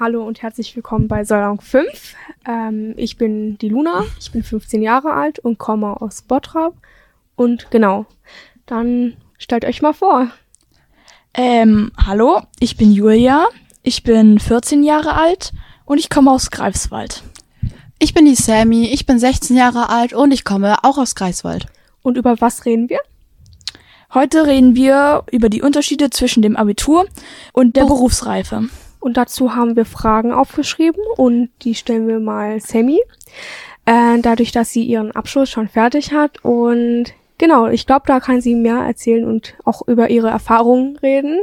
Hallo und herzlich willkommen bei Salon 5. Ähm, ich bin die Luna, ich bin 15 Jahre alt und komme aus Bottrop. Und genau, dann stellt euch mal vor. Ähm, hallo, ich bin Julia, ich bin 14 Jahre alt und ich komme aus Greifswald. Ich bin die Sammy, ich bin 16 Jahre alt und ich komme auch aus Greifswald. Und über was reden wir? Heute reden wir über die Unterschiede zwischen dem Abitur und der Beruf. Berufsreife. Und dazu haben wir Fragen aufgeschrieben und die stellen wir mal Sammy. Äh, dadurch, dass sie ihren Abschluss schon fertig hat. Und genau, ich glaube, da kann sie mehr erzählen und auch über ihre Erfahrungen reden.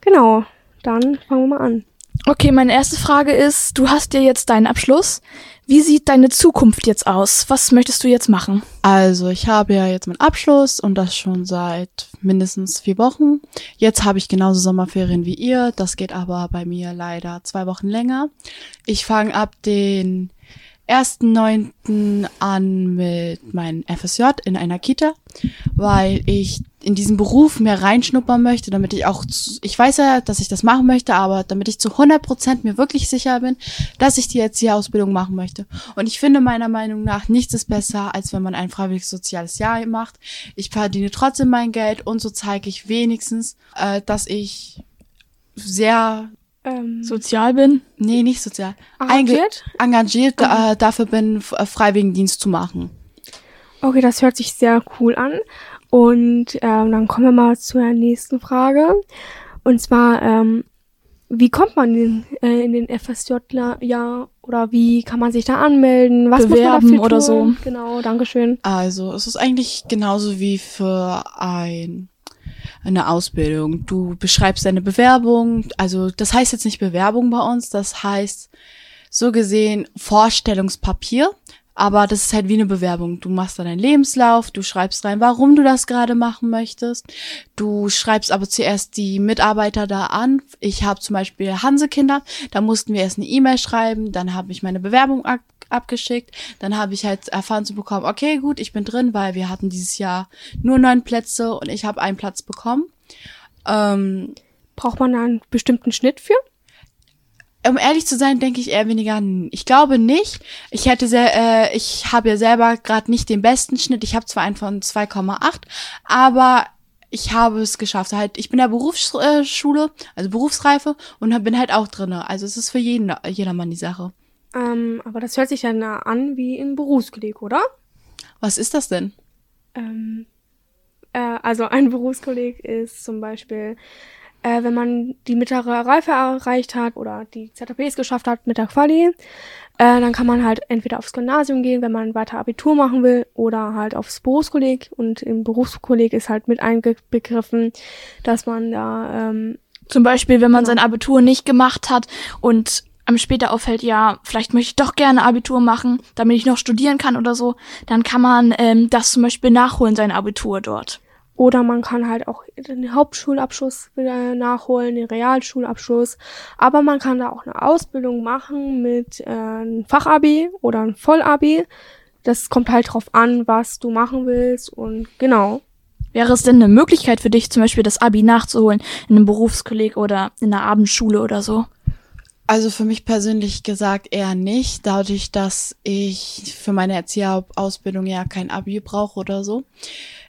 Genau, dann fangen wir mal an. Okay, meine erste Frage ist, du hast ja jetzt deinen Abschluss. Wie sieht deine Zukunft jetzt aus? Was möchtest du jetzt machen? Also ich habe ja jetzt meinen Abschluss und das schon seit mindestens vier Wochen. Jetzt habe ich genauso Sommerferien wie ihr. Das geht aber bei mir leider zwei Wochen länger. Ich fange ab den 1.9. an mit meinem FSJ in einer Kita, weil ich in diesen Beruf mehr reinschnuppern möchte, damit ich auch, zu, ich weiß ja, dass ich das machen möchte, aber damit ich zu 100% mir wirklich sicher bin, dass ich die Erzieherausbildung machen möchte. Und ich finde meiner Meinung nach, nichts ist besser, als wenn man ein freiwilliges soziales Jahr macht. Ich verdiene trotzdem mein Geld und so zeige ich wenigstens, äh, dass ich sehr Ähm, Sozial bin? Nee, nicht sozial. Engagiert? Engagiert äh, dafür bin, Freiwilligendienst zu machen. Okay, das hört sich sehr cool an. Und ähm, dann kommen wir mal zur nächsten Frage. Und zwar, ähm, wie kommt man in, äh, in den FSJ-Jahr oder wie kann man sich da anmelden? Was muss Bewerben man dafür oder tun? Genau, Dankeschön. Also, es ist eigentlich genauso wie für ein, eine Ausbildung. Du beschreibst deine Bewerbung. Also, das heißt jetzt nicht Bewerbung bei uns, das heißt so gesehen Vorstellungspapier. Aber das ist halt wie eine Bewerbung. Du machst dann deinen Lebenslauf, du schreibst rein, warum du das gerade machen möchtest. Du schreibst aber zuerst die Mitarbeiter da an. Ich habe zum Beispiel Hansekinder, da mussten wir erst eine E-Mail schreiben, dann habe ich meine Bewerbung ab abgeschickt. Dann habe ich halt erfahren zu bekommen, okay, gut, ich bin drin, weil wir hatten dieses Jahr nur neun Plätze und ich habe einen Platz bekommen. Ähm, Braucht man da einen bestimmten Schnitt für? Um ehrlich zu sein, denke ich eher weniger. Ich glaube nicht. Ich hätte sehr, äh, ich habe ja selber gerade nicht den besten Schnitt. Ich habe zwar einen von 2,8, aber ich habe es geschafft. Halt, ich bin in der Berufsschule, also Berufsreife und bin halt auch drinne. Also es ist für jeden, jedermann die Sache. Ähm, aber das hört sich dann an wie ein Berufskolleg, oder? Was ist das denn? Ähm, äh, also ein Berufskolleg ist zum Beispiel, äh, wenn man die mittlere Reife erreicht hat oder die ZAPs geschafft hat mit der Quali, äh, dann kann man halt entweder aufs Gymnasium gehen, wenn man weiter Abitur machen will, oder halt aufs Berufskolleg. Und im Berufskolleg ist halt mit einbegriffen, dass man da ähm, Zum Beispiel, wenn man Genau. sein Abitur nicht gemacht hat und einem später auffällt, ja, vielleicht möchte ich doch gerne Abitur machen, damit ich noch studieren kann oder so, dann kann man ähm, das zum Beispiel nachholen, sein Abitur dort. Oder man kann halt auch den Hauptschulabschluss wieder nachholen, den Realschulabschluss. Aber man kann da auch eine Ausbildung machen mit äh, einem Fachabi oder einem Vollabi. Das kommt halt drauf an, was du machen willst und genau. Wäre es denn eine Möglichkeit für dich, zum Beispiel das Abi nachzuholen in einem Berufskolleg oder in einer Abendschule oder so? Also für mich persönlich gesagt eher nicht, dadurch, dass ich für meine Erzieherausbildung ja kein Abi brauche oder so.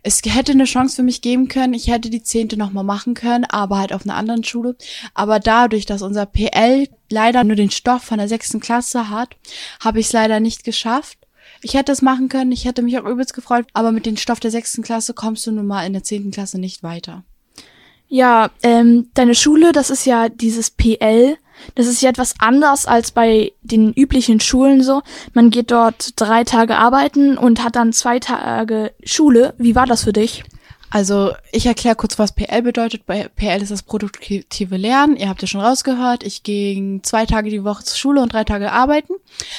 Es hätte eine Chance für mich geben können, ich hätte die zehnte nochmal machen können, aber halt auf einer anderen Schule. Aber dadurch, dass unser PL leider nur den Stoff von der sechsten Klasse hat, habe ich es leider nicht geschafft. Ich hätte es machen können, ich hätte mich auch übelst gefreut, aber mit dem Stoff der sechsten Klasse kommst du nun mal in der zehnten Klasse nicht weiter. Ja, ähm, deine Schule, das ist ja dieses PL. Das ist ja etwas anders als bei den üblichen Schulen so. Man geht dort drei Tage arbeiten und hat dann zwei Tage Schule. Wie war das für dich? Also ich erkläre kurz, was PL bedeutet. Bei PL ist das produktive Lernen. Ihr habt ja schon rausgehört, ich ging zwei Tage die Woche zur Schule und drei Tage arbeiten.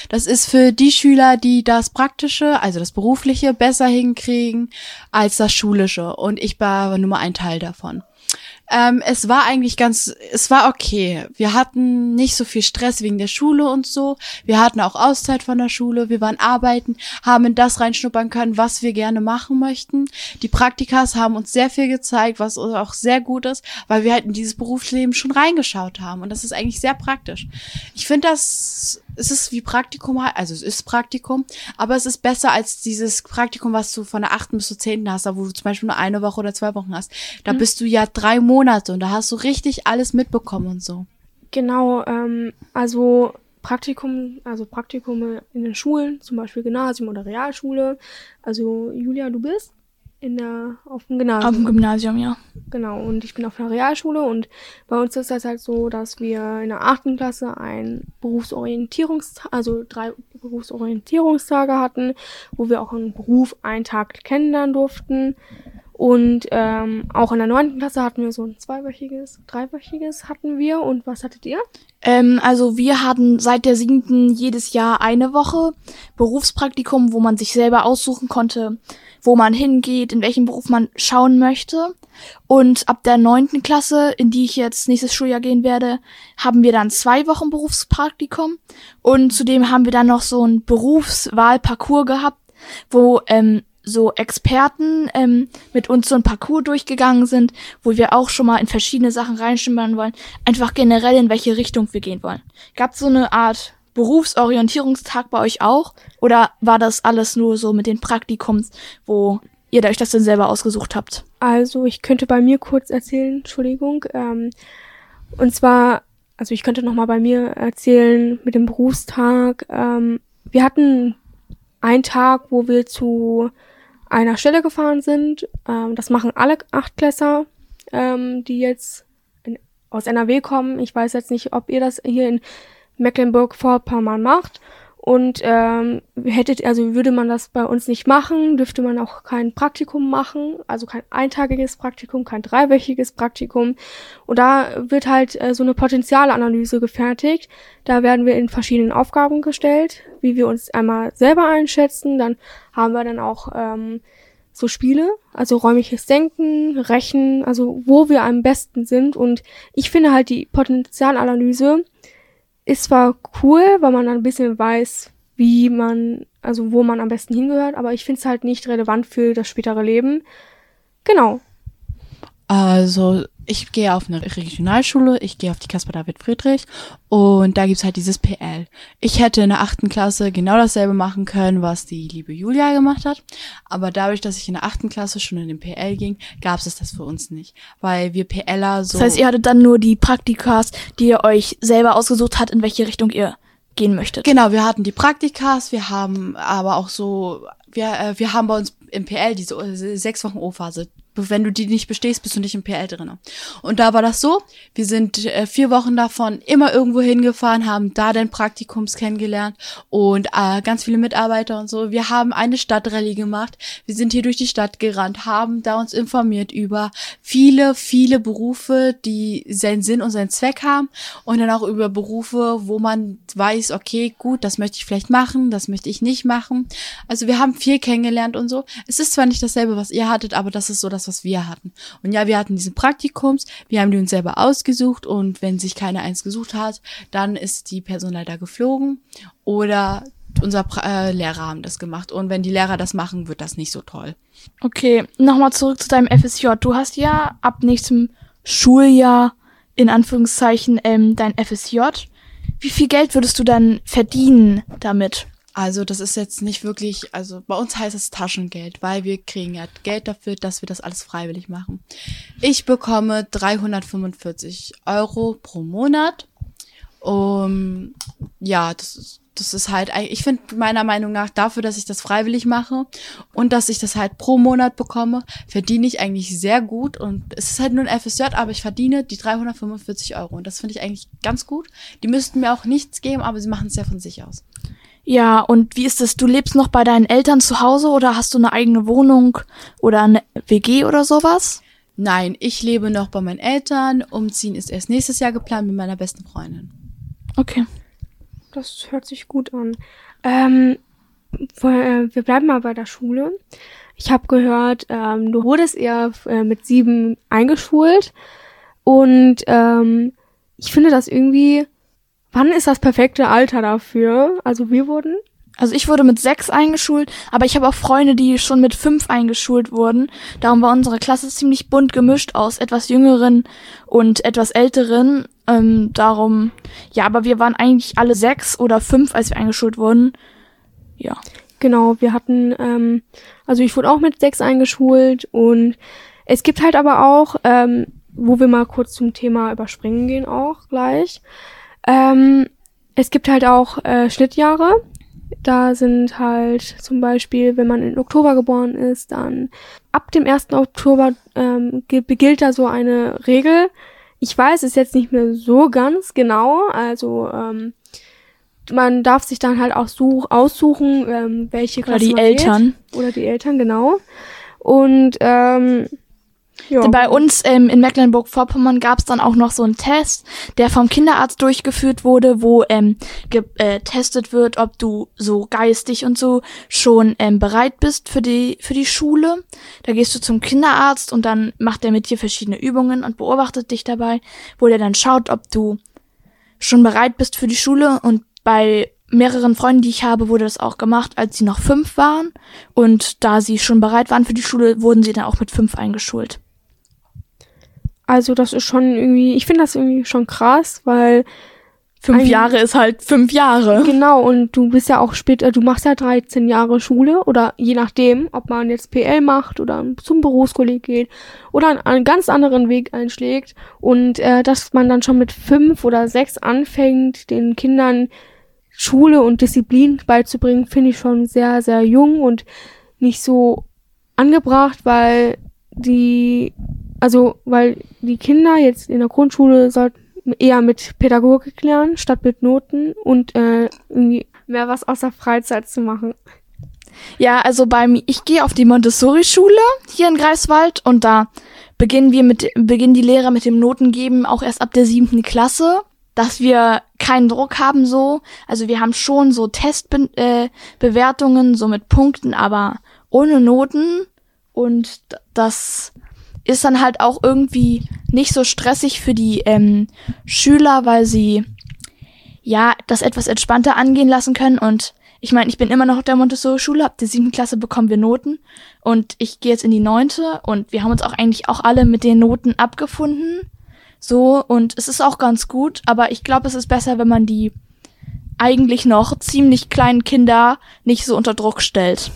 Das ist für die Schüler, die das Praktische, also das Berufliche, besser hinkriegen als das Schulische. Und ich war nur mal ein Teil davon. Ähm, es war eigentlich ganz, es war okay. Wir hatten nicht so viel Stress wegen der Schule und so. Wir hatten auch Auszeit von der Schule. Wir waren arbeiten, haben in das reinschnuppern können, was wir gerne machen möchten. Die Praktikas haben uns sehr viel gezeigt, was auch sehr gut ist, weil wir halt in dieses Berufsleben schon reingeschaut haben. Und das ist eigentlich sehr praktisch. Ich finde das es ist wie Praktikum, also es ist Praktikum, aber es ist besser als dieses Praktikum, was du von der achten bis zur zehnten hast, da wo du zum Beispiel nur eine Woche oder zwei Wochen hast. Da mhm. bist du ja drei Monate und da hast du richtig alles mitbekommen und so. Genau, ähm, also Praktikum, also Praktikum in den Schulen, zum Beispiel Gymnasium oder Realschule. Also Julia, du bist? in der, auf dem Gymnasium. Auf dem Gymnasium, ja. Genau, und ich bin auf der Realschule und bei uns ist das halt so, dass wir in der achten Klasse ein Berufsorientierungstag, also drei Berufsorientierungstage hatten, wo wir auch einen Beruf einen Tag kennenlernen durften. Und ähm, auch in der neunten Klasse hatten wir so ein zweiwöchiges, dreiwöchiges hatten wir. Und was hattet ihr? Ähm, also wir hatten seit der siebten jedes Jahr eine Woche Berufspraktikum, wo man sich selber aussuchen konnte, wo man hingeht, in welchem Beruf man schauen möchte. Und ab der neunten Klasse, in die ich jetzt nächstes Schuljahr gehen werde, haben wir dann zwei Wochen Berufspraktikum. Und zudem haben wir dann noch so ein Berufswahlparcours gehabt, wo ähm, so Experten ähm, mit uns so ein Parcours durchgegangen sind, wo wir auch schon mal in verschiedene Sachen reinschimmern wollen, einfach generell in welche Richtung wir gehen wollen. Gab so eine Art Berufsorientierungstag bei euch auch? Oder war das alles nur so mit den Praktikums, wo ihr euch das denn selber ausgesucht habt? Also ich könnte bei mir kurz erzählen, Entschuldigung. Ähm, und zwar, also ich könnte noch mal bei mir erzählen mit dem Berufstag. Ähm, wir hatten einen Tag, wo wir zu einer Stelle gefahren sind. Ähm, das machen alle Achtklässer, ähm, die jetzt in, aus NRW kommen. Ich weiß jetzt nicht, ob ihr das hier in Mecklenburg-Vorpommern macht. Und ähm, hättet, also würde man das bei uns nicht machen, dürfte man auch kein Praktikum machen, also kein eintagiges Praktikum, kein dreiwöchiges Praktikum. Und da wird halt äh, so eine Potenzialanalyse gefertigt. Da werden wir in verschiedenen Aufgaben gestellt, wie wir uns einmal selber einschätzen. Dann haben wir dann auch ähm, so Spiele, also räumliches Denken, Rechen, also wo wir am besten sind. Und ich finde halt die Potenzialanalyse ist zwar cool, weil man dann ein bisschen weiß, wie man, also wo man am besten hingehört, aber ich finde es halt nicht relevant für das spätere Leben. Genau. Also ich gehe auf eine Regionalschule, ich gehe auf die Caspar David Friedrich und da gibt's halt dieses PL. Ich hätte in der achten Klasse genau dasselbe machen können, was die liebe Julia gemacht hat, aber dadurch, dass ich in der achten Klasse schon in den PL ging, gab's es das für uns nicht, weil wir PLer so... Das heißt, ihr hattet dann nur die Praktikas, die ihr euch selber ausgesucht habt, in welche Richtung ihr gehen möchtet. Genau, wir hatten die Praktikas, wir haben aber auch so, wir, äh, wir haben bei uns im PL diese sechs Wochen O-Phase wenn du die nicht bestehst, bist du nicht im PL drin. Und da war das so, wir sind äh, vier Wochen davon immer irgendwo hingefahren, haben da den Praktikums kennengelernt und äh, ganz viele Mitarbeiter und so. Wir haben eine Stadtrallye gemacht, wir sind hier durch die Stadt gerannt, haben da uns informiert über viele, viele Berufe, die seinen Sinn und seinen Zweck haben und dann auch über Berufe, wo man weiß, okay, gut, das möchte ich vielleicht machen, das möchte ich nicht machen. Also wir haben viel kennengelernt und so. Es ist zwar nicht dasselbe, was ihr hattet, aber das ist so das, was wir hatten. Und ja, wir hatten diese Praktikums, wir haben die uns selber ausgesucht und wenn sich keiner eins gesucht hat, dann ist die Person leider geflogen oder unser äh, Lehrer haben das gemacht. Und wenn die Lehrer das machen, wird das nicht so toll. Okay, nochmal zurück zu deinem FSJ. Du hast ja ab nächstem Schuljahr in Anführungszeichen ähm, dein FSJ. Wie viel Geld würdest du dann verdienen damit? Also das ist jetzt nicht wirklich, also bei uns heißt es Taschengeld, weil wir kriegen ja Geld dafür, dass wir das alles freiwillig machen. Ich bekomme 345 Euro pro Monat. Um, ja, das ist, das ist halt, ich finde meiner Meinung nach dafür, dass ich das freiwillig mache und dass ich das halt pro Monat bekomme, verdiene ich eigentlich sehr gut und es ist halt nur ein FSJ, aber ich verdiene die 345 Euro und das finde ich eigentlich ganz gut. Die müssten mir auch nichts geben, aber sie machen es ja von sich aus. Ja, und wie ist es? Du lebst noch bei deinen Eltern zu Hause oder hast du eine eigene Wohnung oder eine WG oder sowas? Nein, ich lebe noch bei meinen Eltern. Umziehen ist erst nächstes Jahr geplant mit meiner besten Freundin. Okay. Das hört sich gut an. Ähm, wir bleiben mal bei der Schule. Ich habe gehört, ähm, du wurdest eher äh, mit sieben eingeschult. Und ähm, ich finde das irgendwie, wann ist das perfekte Alter dafür? Also wir wurden Also ich wurde mit sechs eingeschult, aber ich habe auch Freunde, die schon mit fünf eingeschult wurden. Darum war unsere Klasse ziemlich bunt gemischt aus etwas jüngeren und etwas älteren. Ähm, darum, ja, aber wir waren eigentlich alle sechs oder fünf, als wir eingeschult wurden. Ja. Genau, wir hatten, ähm, also ich wurde auch mit sechs eingeschult und es gibt halt aber auch, ähm, wo wir mal kurz zum Thema überspringen gehen auch gleich. Ähm, es gibt halt auch äh, Schnittjahre. Da sind halt zum Beispiel, wenn man im Oktober geboren ist, dann ab dem 1. Oktober ähm, gi- gilt da so eine Regel. Ich weiß es jetzt nicht mehr so ganz genau. Also ähm, man darf sich dann halt auch such, aussuchen, ähm, welche Oder Klasse die man wählt. Eltern. Oder die Eltern, genau. Und ähm, ja. Bei uns ähm, in Mecklenburg-Vorpommern gab es dann auch noch so einen Test, der vom Kinderarzt durchgeführt wurde, wo ähm, getestet wird, ob du so geistig und so schon ähm, bereit bist für die für die Schule. Da gehst du zum Kinderarzt und dann macht er mit dir verschiedene Übungen und beobachtet dich dabei, wo der dann schaut, ob du schon bereit bist für die Schule und bei mehreren Freunden, die ich habe, wurde das auch gemacht, als sie noch fünf waren. Und da sie schon bereit waren für die Schule, wurden sie dann auch mit fünf eingeschult. Also das ist schon irgendwie, ich finde das irgendwie schon krass, weil Fünf Jahre ist halt fünf Jahre. genau und du bist ja auch später, du machst ja 13 Jahre Schule oder je nachdem, ob man jetzt PL macht oder zum Berufskolleg geht oder einen, einen ganz anderen Weg einschlägt und äh, dass man dann schon mit fünf oder sechs anfängt, den Kindern Schule und Disziplin beizubringen, finde ich schon sehr, sehr jung und nicht so angebracht, weil die, also, weil die Kinder jetzt in der Grundschule sollten eher mit Pädagogik lernen, statt mit Noten und äh, mehr was aus der Freizeit zu machen. Ja, also beim, ich gehe auf die Montessori-Schule hier in Greifswald und da beginnen wir mit, beginnen die Lehrer mit dem Notengeben auch erst ab der siebten Klasse, dass wir keinen Druck haben so. Also wir haben schon so Testbewertungen, äh, so mit Punkten, aber ohne Noten und das ist dann halt auch irgendwie nicht so stressig für die ähm, Schüler, weil sie ja das etwas entspannter angehen lassen können und ich meine, ich bin immer noch der Montessori-Schule, ab der siebten Klasse bekommen wir Noten und ich gehe jetzt in die neunte und wir haben uns auch eigentlich auch alle mit den Noten abgefunden. So, und es ist auch ganz gut, aber ich glaube, es ist besser, wenn man die eigentlich noch ziemlich kleinen Kinder nicht so unter Druck stellt.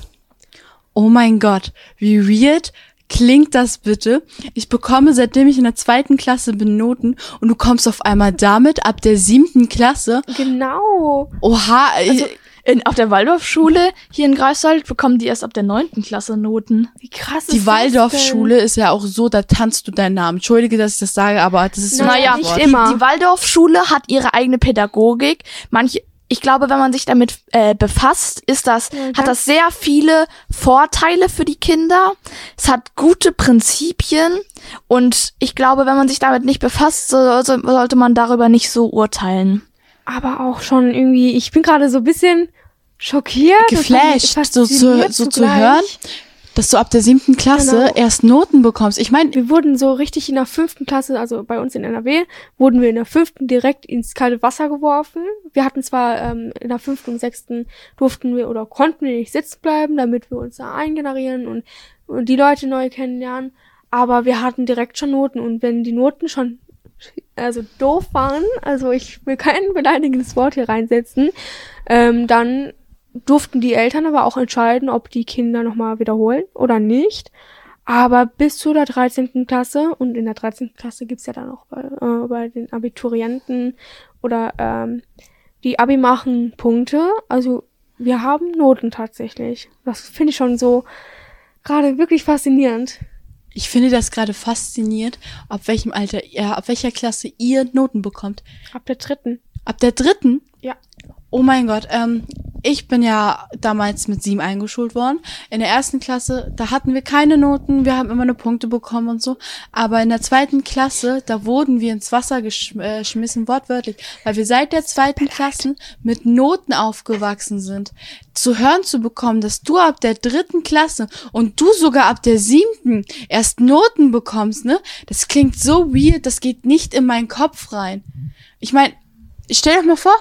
Oh mein Gott, wie weird klingt das bitte? Ich bekomme, seitdem ich in der zweiten Klasse bin, Noten und du kommst auf einmal damit ab der siebten Klasse. Genau. Oha, Also in, auf der Waldorfschule hier in Greifswald bekommen die erst ab der neunten Klasse Noten. Wie krass ist die das Waldorfschule ist ja auch so, da tanzt du deinen Namen. Entschuldige, dass ich das sage, aber das ist so Naja, nicht immer. Die Waldorfschule hat ihre eigene Pädagogik. Manche, ich glaube, wenn man sich damit äh, befasst, ist das, Ja, hat das sehr viele Vorteile für die Kinder. Es hat gute Prinzipien und ich glaube, wenn man sich damit nicht befasst, so, so, sollte man darüber nicht so urteilen. aber auch schon irgendwie, ich bin gerade so ein bisschen schockiert. Geflasht, so zu, so zu hören, dass du ab der siebten Klasse Genau. erst Noten bekommst. Ich meine, Wir wurden so richtig in der fünften Klasse, also bei uns in NRW, wurden wir in der fünften direkt ins kalte Wasser geworfen. Wir hatten zwar ähm, in der fünften und sechsten durften wir oder konnten wir nicht sitzen bleiben, damit wir uns da eingenerieren und, und die Leute neu kennenlernen. Aber wir hatten direkt schon Noten und wenn die Noten schon also doof waren, also ich will kein beleidigendes Wort hier reinsetzen, ähm, dann durften die Eltern aber auch entscheiden, ob die Kinder nochmal wiederholen oder nicht. Aber bis zu der 13. Klasse und in der 13. Klasse gibt's ja dann auch bei, äh, bei den Abiturienten oder ähm, die Abi machen Punkte. Also wir haben Noten tatsächlich. Das finde ich schon so gerade wirklich faszinierend. ich finde das gerade faszinierend, ab welchem Alter, ja, ab welcher Klasse ihr Noten bekommt. Ab der dritten. Ab der dritten? Ja. Oh mein Gott, ähm, ich bin ja damals mit sieben eingeschult worden. In der ersten Klasse, da hatten wir keine Noten, wir haben immer nur Punkte bekommen und so. Aber in der zweiten Klasse, da wurden wir ins Wasser geschmissen, äh, wortwörtlich, weil wir seit der zweiten Klasse mit Noten aufgewachsen sind. Zu hören zu bekommen, dass du ab der dritten Klasse und du sogar ab der siebten erst Noten bekommst, ne? Das klingt so weird, das geht nicht in meinen Kopf rein. Ich meine, stell dir mal vor,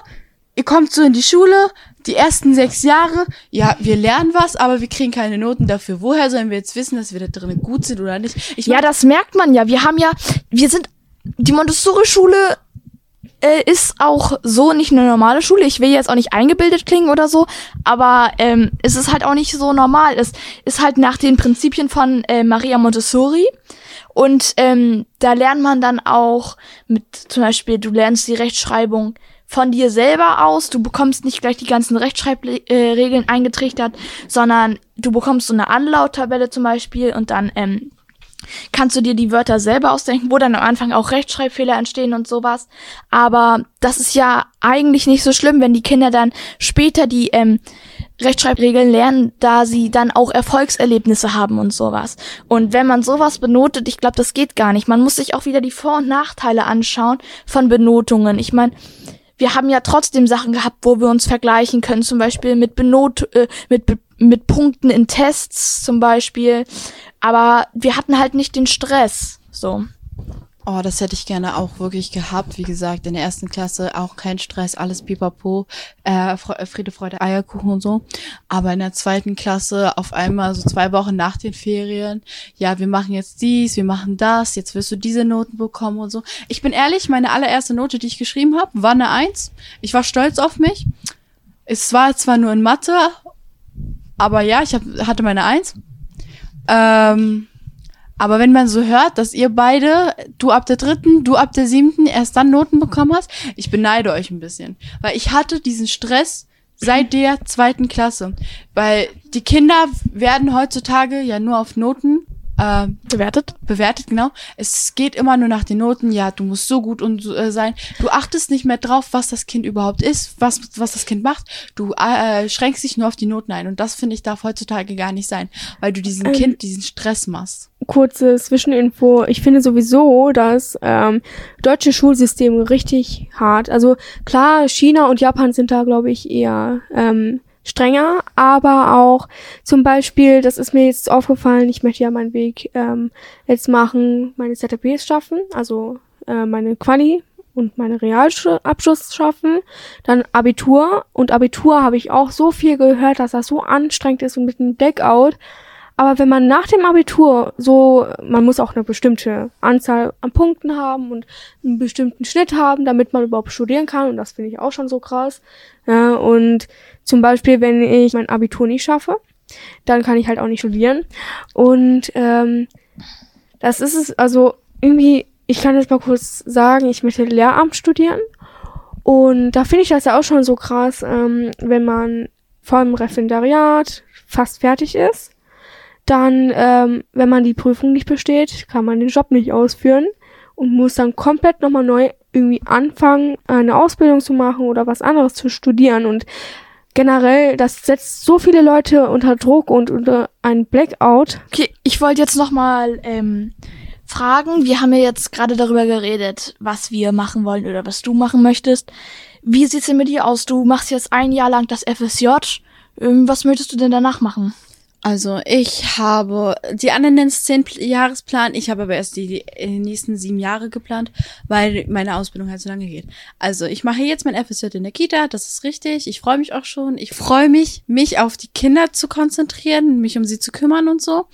ihr kommt so in die Schule, die ersten sechs Jahre, ja, wir lernen was, aber wir kriegen keine Noten dafür. Woher sollen wir jetzt wissen, dass wir da drinnen gut sind oder nicht? Ich ja, das merkt man ja. Wir haben ja, wir sind, die Montessori-Schule äh, ist auch so nicht eine normale Schule. Ich will jetzt auch nicht eingebildet klingen oder so, aber ähm, es ist halt auch nicht so normal. Es ist halt nach den Prinzipien von äh, Maria Montessori. Und ähm, da lernt man dann auch mit, zum Beispiel, du lernst die Rechtschreibung von dir selber aus. Du bekommst nicht gleich die ganzen Rechtschreibregeln eingetrichtert, sondern du bekommst so eine Anlauttabelle zum Beispiel und dann ähm, kannst du dir die Wörter selber ausdenken, wo dann am Anfang auch Rechtschreibfehler entstehen und sowas. Aber das ist ja eigentlich nicht so schlimm, wenn die Kinder dann später die ähm, Rechtschreibregeln lernen, da sie dann auch Erfolgserlebnisse haben und sowas. Und wenn man sowas benotet, ich glaube, das geht gar nicht. Man muss sich auch wieder die Vor- und Nachteile anschauen von Benotungen. Ich meine, wir haben ja trotzdem Sachen gehabt, wo wir uns vergleichen können, zum Beispiel mit Benot äh, mit mit Punkten in Tests zum Beispiel. Aber wir hatten halt nicht den Stress. So. Oh, das hätte ich gerne auch wirklich gehabt. Wie gesagt, in der ersten Klasse auch kein Stress, alles pipapo, äh, äh, Friede, Freude, Eierkuchen und so. Aber in der zweiten Klasse auf einmal so zwei Wochen nach den Ferien, ja, wir machen jetzt dies, wir machen das, jetzt wirst du diese Noten bekommen und so. Ich bin ehrlich, meine allererste Note, die ich geschrieben habe, war eine Eins. Ich war stolz auf mich. Es war zwar nur in Mathe, aber ja, ich hab, hatte meine Eins. Ähm, aber wenn man so hört, dass ihr beide, du ab der dritten, du ab der siebten, erst dann Noten bekommen hast, ich beneide euch ein bisschen. Weil ich hatte diesen Stress seit der zweiten Klasse. Weil die Kinder werden heutzutage ja nur auf Noten äh, bewertet. Bewertet, genau. Es geht immer nur nach den Noten. Ja, du musst so gut und äh, sein. Du achtest nicht mehr drauf, was das Kind überhaupt ist, was, was das Kind macht. Du äh, schränkst dich nur auf die Noten ein. Und das, finde ich, darf heutzutage gar nicht sein, weil du diesem ähm, Kind diesen Stress machst. Kurze Zwischeninfo. Ich finde sowieso das ähm, deutsche Schulsystem richtig hart. Also klar, China und Japan sind da, glaube ich, eher ähm, strenger, aber auch zum Beispiel, das ist mir jetzt aufgefallen, ich möchte ja meinen Weg ähm, jetzt machen, meine ZTPs schaffen, also äh, meine Quali und meine Realabschluss schaffen, dann Abitur und Abitur habe ich auch so viel gehört, dass das so anstrengend ist und mit dem Blackout. Aber wenn man nach dem Abitur so, man muss auch eine bestimmte Anzahl an Punkten haben und einen bestimmten Schnitt haben, damit man überhaupt studieren kann. Und das finde ich auch schon so krass. Ja, und zum Beispiel, wenn ich mein Abitur nicht schaffe, dann kann ich halt auch nicht studieren. Und ähm, das ist es, also irgendwie, ich kann jetzt mal kurz sagen, ich möchte Lehramt studieren. Und da finde ich das ja auch schon so krass, ähm, wenn man vor dem Referendariat fast fertig ist dann, ähm, wenn man die Prüfung nicht besteht, kann man den Job nicht ausführen und muss dann komplett nochmal neu irgendwie anfangen, eine Ausbildung zu machen oder was anderes zu studieren. Und generell, das setzt so viele Leute unter Druck und unter einen Blackout. Okay, ich wollte jetzt nochmal ähm, fragen. Wir haben ja jetzt gerade darüber geredet, was wir machen wollen oder was du machen möchtest. Wie sieht's denn mit dir aus? Du machst jetzt ein Jahr lang das FSJ. Ähm, was möchtest du denn danach machen? Also ich habe, die anderen nennen es zehn Jahresplan, ich habe aber erst die, die nächsten sieben Jahre geplant, weil meine Ausbildung halt so lange geht. Also ich mache jetzt mein FSJ in der Kita, das ist richtig. Ich freue mich auch schon. Ich freue mich, mich auf die Kinder zu konzentrieren, mich um sie zu kümmern und so.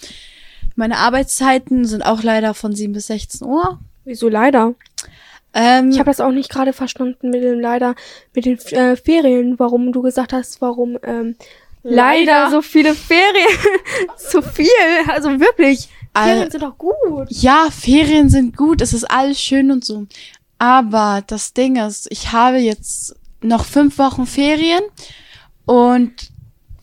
Meine Arbeitszeiten sind auch leider von sieben bis 16 Uhr. Wieso leider? Ähm, ich habe das auch nicht gerade verstanden mit dem leider mit den äh, Ferien, warum du gesagt hast, warum ähm, leider so viele Ferien. zu viel. Also wirklich. Ferien All, sind doch gut. Ja, Ferien sind gut. Es ist alles schön und so. Aber das Ding ist, ich habe jetzt noch fünf Wochen Ferien und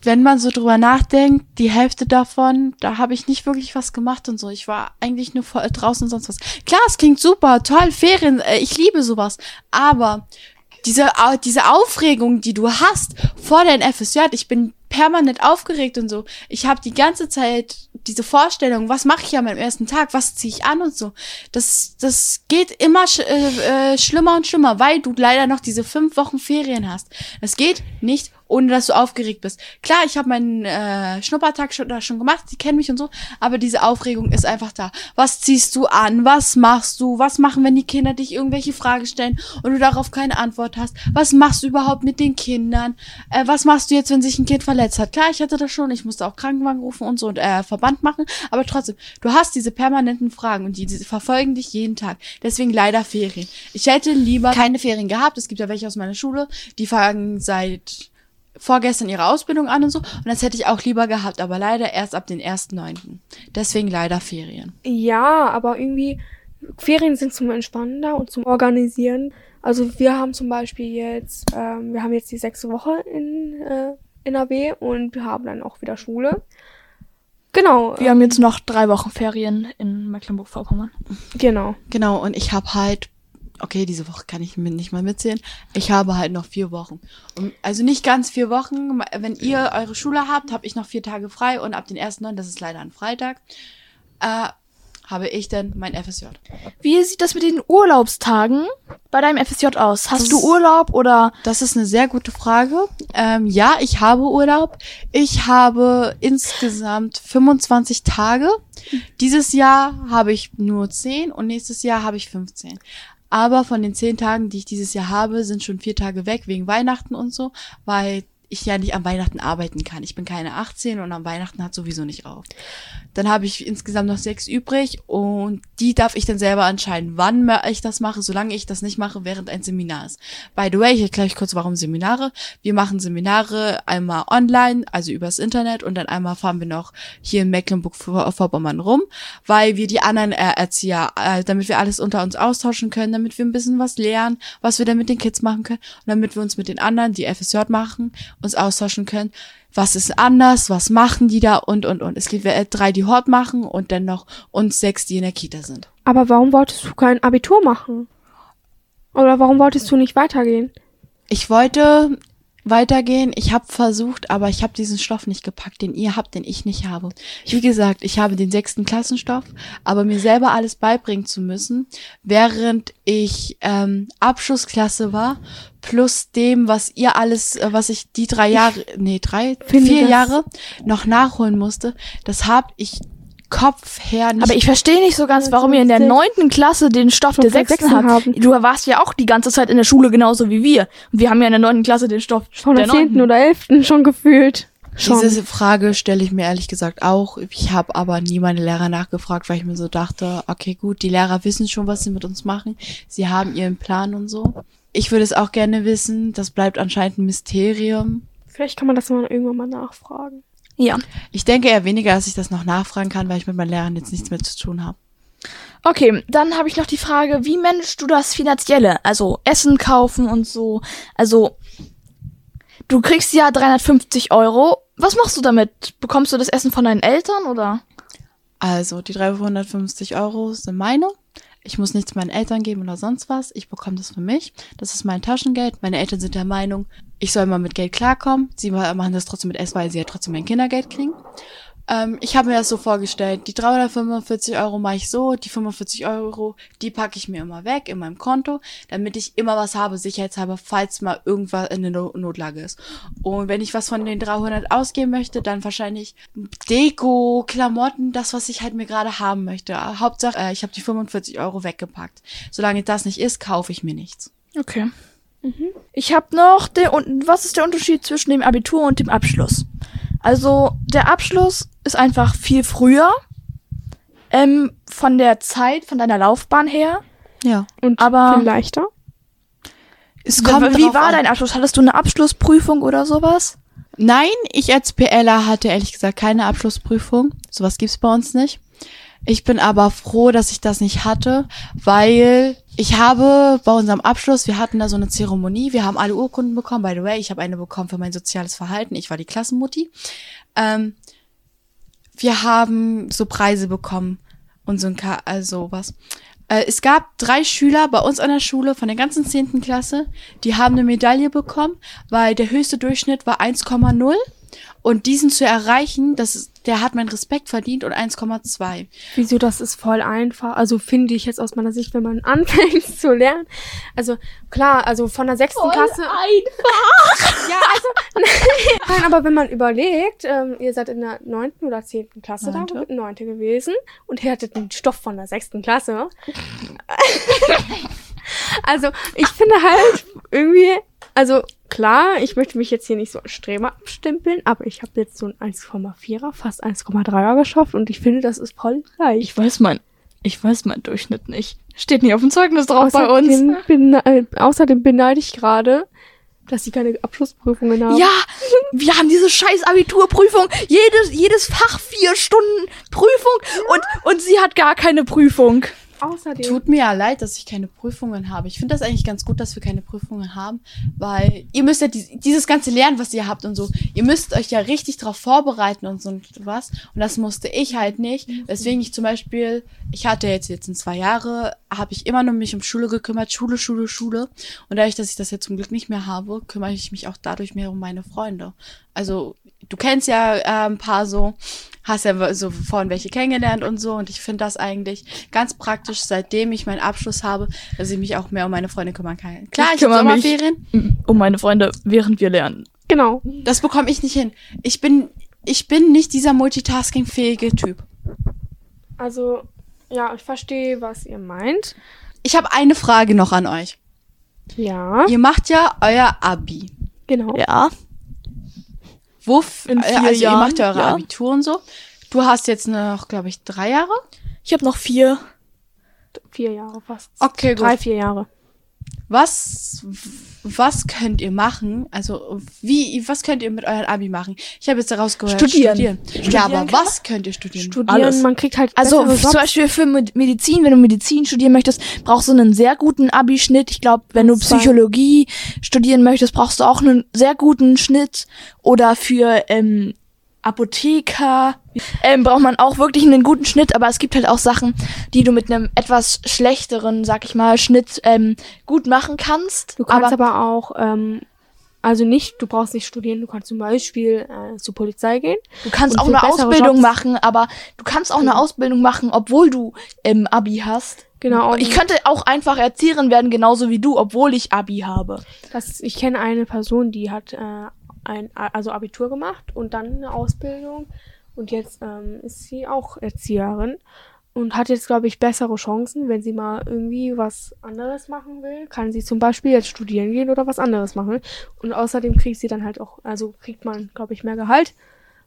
wenn man so drüber nachdenkt, die Hälfte davon, da habe ich nicht wirklich was gemacht und so. Ich war eigentlich nur draußen und sonst was. Klar, es klingt super, toll, Ferien, äh, ich liebe sowas. Aber diese, diese Aufregung, die du hast vor deinem FSJ, ich bin permanent aufgeregt und so. Ich habe die ganze Zeit diese Vorstellung, was mache ich an meinem ersten Tag, was ziehe ich an und so. Das, das geht immer sch äh, äh, schlimmer und schlimmer, weil du leider noch diese fünf Wochen Ferien hast. Das geht nicht, ohne dass du aufgeregt bist. Klar, ich habe meinen äh, Schnuppertag schon, da schon gemacht, die kennen mich und so, aber diese Aufregung ist einfach da. Was ziehst du an? Was machst du? Was machen, wenn die Kinder dich irgendwelche Fragen stellen und du darauf keine Antwort hast? Was machst du überhaupt mit den Kindern? Äh, was machst du jetzt, wenn sich ein Kind verletzt hat? Klar, ich hatte das schon, ich musste auch Krankenwagen rufen und so und äh, Verband machen, aber trotzdem, du hast diese permanenten Fragen und die, die verfolgen dich jeden Tag. Deswegen leider Ferien. Ich hätte lieber keine Ferien gehabt. Es gibt ja welche aus meiner Schule, die fangen seit vorgestern ihre Ausbildung an und so. Und das hätte ich auch lieber gehabt, aber leider erst ab den 1.9. Deswegen leider Ferien. Ja, aber irgendwie, Ferien sind zum Entspannen da und zum Organisieren. Also wir haben zum Beispiel jetzt, ähm, wir haben jetzt die sechste Woche in äh, NRW und wir haben dann auch wieder Schule. Genau. Wir haben jetzt noch drei Wochen Ferien in Mecklenburg-Vorpommern. Genau. Genau, und ich habe halt, okay, diese Woche kann ich mir nicht mal mitzählen, ich habe halt noch vier Wochen. Und, also nicht ganz vier Wochen. Wenn ihr eure Schule habt, habe ich noch vier Tage frei und ab den 1.9., das ist leider ein Freitag, äh, habe ich dann mein FSJ. Wie sieht das mit den Urlaubstagen bei deinem FSJ aus? Hast Das- du Urlaub oder Das ist eine sehr gute Frage. Ähm, ja, ich habe Urlaub. Ich habe insgesamt 25 Tage. Dieses Jahr habe ich nur 10 und nächstes Jahr habe ich 15. Aber von den 10 Tagen, die ich dieses Jahr habe, sind schon vier Tage weg wegen Weihnachten und so, weil ich ja nicht am Weihnachten arbeiten kann. Ich bin keine 18 und am Weihnachten hat sowieso nicht auf. Dann habe ich insgesamt noch sechs übrig und die darf ich dann selber entscheiden, wann ich das mache, solange ich das nicht mache, während ein Seminar ist. By the way, ich erkläre euch kurz, warum Seminare. Wir machen Seminare einmal online, also übers Internet und dann einmal fahren wir noch hier in Mecklenburg-Vorpommern rum, weil wir die anderen Erzieher, äh, damit wir alles unter uns austauschen können, damit wir ein bisschen was lernen, was wir dann mit den Kids machen können und damit wir uns mit den anderen, die FSJ machen, uns austauschen können. Was ist anders? Was machen die da? Und, und, und. Es gibt drei, die Hort machen und dann noch uns sechs, die in der Kita sind. Aber warum wolltest du kein Abitur machen? Oder warum wolltest du nicht weitergehen? Ich wollte weitergehen. Ich habe versucht, aber ich habe diesen Stoff nicht gepackt, den ihr habt, den ich nicht habe. Wie gesagt, ich habe den sechsten Klassenstoff, aber mir selber alles beibringen zu müssen, während ich ähm, Abschlussklasse war, plus dem, was ihr alles, äh, was ich die drei Jahre, nee, drei, vier Jahre noch nachholen musste, das habe ich Kopf her nicht Aber ich verstehe nicht so ganz, warum ihr in der neunten Klasse den Stoff der sechsten habt. haben. Du warst ja auch die ganze Zeit in der Schule genauso wie wir. Und wir haben ja in der neunten Klasse den Stoff Von der zehnten oder elften schon gefühlt. Schon. Diese Frage stelle ich mir ehrlich gesagt auch. Ich habe aber nie meine Lehrer nachgefragt, weil ich mir so dachte, okay, gut, die Lehrer wissen schon, was sie mit uns machen. Sie haben ihren Plan und so. Ich würde es auch gerne wissen. Das bleibt anscheinend ein Mysterium. Vielleicht kann man das mal irgendwann mal nachfragen. Ja. Ich denke eher weniger, dass ich das noch nachfragen kann, weil ich mit meinen Lehrern jetzt nichts mehr zu tun habe. Okay, dann habe ich noch die Frage, wie managst du das Finanzielle? Also Essen kaufen und so. Also, du kriegst ja 350 Euro. Was machst du damit? Bekommst du das Essen von deinen Eltern oder? Also, die 350 Euro sind meine. Ich muss nichts meinen Eltern geben oder sonst was. Ich bekomme das für mich. Das ist mein Taschengeld. Meine Eltern sind der Meinung, ich soll mal mit Geld klarkommen. Sie ma- machen das trotzdem mit S, weil sie ja trotzdem mein Kindergeld kriegen. Ähm, ich habe mir das so vorgestellt, die 345 Euro mache ich so, die 45 Euro, die packe ich mir immer weg in meinem Konto, damit ich immer was habe, sicherheitshalber, falls mal irgendwas in der no Notlage ist. Und wenn ich was von den 300 ausgeben möchte, dann wahrscheinlich Deko, Klamotten, das, was ich halt mir gerade haben möchte. Hauptsache, äh, ich habe die 45 Euro weggepackt. Solange das nicht ist, kaufe ich mir nichts. Okay. Ich habe noch den und was ist der Unterschied zwischen dem Abitur und dem Abschluss? Also der Abschluss ist einfach viel früher ähm, von der Zeit, von deiner Laufbahn her. Ja. Und Aber- viel leichter. Es Wie kommt drauf war an. dein Abschluss? Hattest du eine Abschlussprüfung oder sowas? Nein, ich als PLer hatte ehrlich gesagt keine Abschlussprüfung. Sowas gibt's bei uns nicht. Ich bin aber froh, dass ich das nicht hatte, weil ich habe bei unserem Abschluss, wir hatten da so eine Zeremonie, wir haben alle Urkunden bekommen. By the way, ich habe eine bekommen für mein soziales Verhalten. Ich war die Klassenmutti. Ähm, wir haben so Preise bekommen und so ein Ka also was. Äh, es gab drei Schüler bei uns an der Schule von der ganzen zehnten Klasse, die haben eine Medaille bekommen, weil der höchste Durchschnitt war 1,0 und diesen zu erreichen, das ist, der hat meinen Respekt verdient und 1,2. Wieso, das ist voll einfach. Also finde ich jetzt aus meiner Sicht, wenn man anfängt zu lernen. Also klar, also von der sechsten Klasse. einfach. Ja, also nein, aber wenn man überlegt, ähm, ihr seid in der neunten oder zehnten Klasse da, Neunte. neunte gewesen und ihr hattet den Stoff von der sechsten Klasse. also ich finde halt irgendwie, also klar, ich möchte mich jetzt hier nicht so als Streber abstempeln, aber ich habe jetzt so ein 1,4er, fast 1,3er geschafft und ich finde, das ist voll leicht. Ich weiß mein, ich weiß mein Durchschnitt nicht. Steht nicht auf dem Zeugnis drauf bei uns. Außerdem, bene äh, außerdem beneide ich gerade, dass sie keine Abschlussprüfungen haben. Ja, wir haben diese scheiß Abiturprüfung. Jedes, jedes Fach vier Stunden Prüfung und, und sie hat gar keine Prüfung. Außerdem. Tut mir ja leid, dass ich keine Prüfungen habe. Ich finde das eigentlich ganz gut, dass wir keine Prüfungen haben, weil ihr müsst ja dies, dieses ganze lernen, was ihr habt und so. Ihr müsst euch ja richtig darauf vorbereiten und so und was. Und das musste ich halt nicht. Weswegen ich zum Beispiel, ich hatte jetzt jetzt in zwei Jahre, habe ich immer nur mich um Schule gekümmert, Schule, Schule, Schule. Und dadurch, dass ich das jetzt zum Glück nicht mehr habe, kümmere ich mich auch dadurch mehr um meine Freunde. Also du kennst ja äh, ein paar so, hast ja so vorhin welche kennengelernt und so. Und ich finde das eigentlich ganz praktisch, seitdem ich meinen Abschluss habe, dass ich mich auch mehr um meine Freunde kümmern kann. Klar, Ich ich, kümmere mich. Sommerferien. Um meine Freunde, während wir lernen. Genau. Das bekomme ich nicht hin. Ich bin, ich bin nicht dieser multitaskingfähige Typ. Also, ja, ich verstehe, was ihr meint. Ich habe eine Frage noch an euch. Ja, Ihr macht ja euer Abi. genau. Ja. Wo, f- In äh, vier also ihr Jahren, macht ja eure ja. Abitur und so. Du hast jetzt noch, glaube ich, drei Jahre. Ich habe noch vier. Vier Jahre fast. Okay, gut. Drei, vier Jahre. Was, was könnt ihr machen? Also, wie, was könnt ihr mit eurem Abi machen? Ich habe jetzt daraus gehört, Studieren. studieren. Studieren ja, aber was könnt ihr studieren? Studieren, Alles. man kriegt halt Also zum. Beispiel für Med- Medizin, wenn du Medizin studieren möchtest, brauchst du einen sehr guten Abi-Schnitt. Ich glaube, wenn du. Psychologie studieren möchtest, brauchst du auch einen sehr guten Schnitt. Oder für ähm, Apotheker ähm, braucht man auch wirklich einen guten Schnitt. Aber es gibt halt auch Sachen, die du mit einem etwas schlechteren, sag ich mal, Schnitt ähm, gut machen kannst. Du kannst aber, aber, auch, ähm, also nicht, du brauchst nicht studieren, du kannst zum Beispiel äh, zur Polizei gehen. du kannst auch eine Ausbildung Jobs- machen. Aber du kannst auch eine Genau. Ausbildung machen, obwohl du ähm, Abi hast. Genau. und Ich könnte auch einfach Erzieherin werden, genauso wie du, obwohl ich Abi habe. das, ich kenne eine Person, die hat äh, ein, also Abitur gemacht und dann eine Ausbildung und jetzt ähm, ist sie auch Erzieherin und hat jetzt, glaube ich, bessere Chancen, wenn sie mal irgendwie was anderes machen will, kann sie zum Beispiel jetzt studieren gehen oder was anderes machen. Und außerdem kriegt sie dann halt auch, also kriegt man, glaube ich, mehr Gehalt,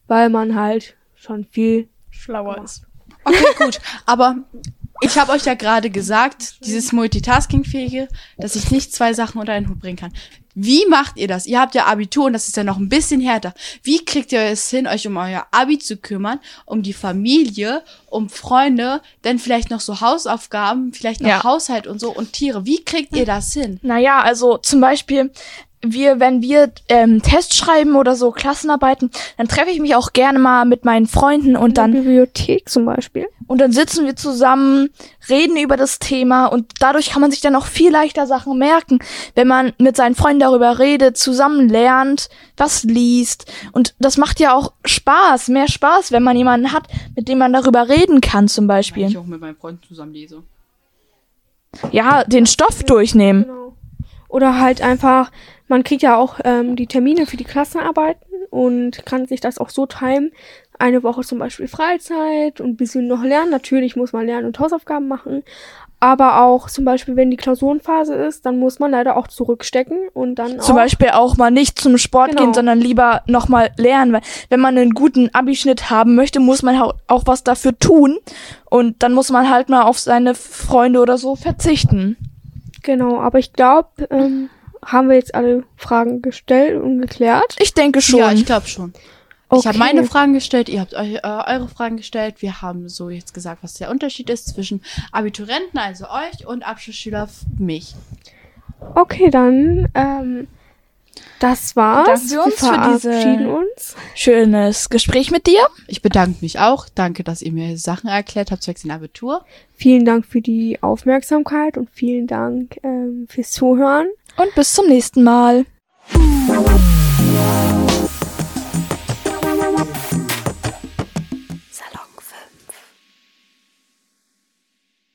weil man halt schon viel Schlauer ist. Okay, gut. Aber ich habe euch ja gerade gesagt, dieses Multitasking-fähige, dass ich nicht zwei Sachen unter einen Hut bringen kann. Wie macht ihr das? Ihr habt ja Abitur und das ist ja noch ein bisschen härter. Wie kriegt ihr es hin, euch um euer Abi zu kümmern, um die Familie, um Freunde, dann vielleicht noch so Hausaufgaben, vielleicht noch Ja. Haushalt und so und Tiere? Wie kriegt ihr das hin? Naja, also zum Beispiel, wir, wenn wir ähm, Tests schreiben oder so Klassenarbeiten, dann treffe ich mich auch gerne mal mit meinen Freunden und in der dann Bibliothek zum Beispiel. und dann sitzen wir zusammen, reden über das Thema und dadurch kann man sich dann auch viel leichter Sachen merken, wenn man mit seinen Freunden darüber redet, zusammen lernt, was liest und das macht ja auch Spaß, mehr Spaß, wenn man jemanden hat, mit dem man darüber reden kann zum Beispiel. auch mit meinen Freunden zusammen lese. Ja, den Stoff durchnehmen. Genau. Oder halt einfach, man kriegt ja auch ähm, die Termine für die Klassenarbeiten und kann sich das auch so timen. Eine Woche zum Beispiel Freizeit und ein bisschen noch lernen. Natürlich muss man lernen und Hausaufgaben machen. Aber auch zum Beispiel, wenn die Klausurenphase ist, dann muss man leider auch zurückstecken und dann Zum auch, Beispiel auch mal nicht zum Sport Genau. gehen, sondern lieber nochmal lernen. Weil wenn man einen guten Abischnitt haben möchte, muss man auch was dafür tun. Und dann muss man halt mal auf seine Freunde oder so verzichten. Genau, aber ich glaube, ähm, haben wir jetzt alle Fragen gestellt und geklärt. Ich denke schon. Ja, ich glaube schon. Ich habe Okay. meine Fragen gestellt, ihr habt eu äh, eure Fragen gestellt. Wir haben so jetzt gesagt, was der Unterschied ist zwischen Abiturienten, also euch, und Abschlussschüler, mich. Okay, dann ähm, Das war's. Bedanken wir uns für diese- verabschieden uns. Schönes Gespräch mit dir. Ich bedanke mich auch. Danke, dass ihr mir Sachen erklärt habt, zwecks den Abitur. Vielen Dank für die Aufmerksamkeit und vielen Dank ähm, fürs Zuhören. Und bis zum nächsten Mal.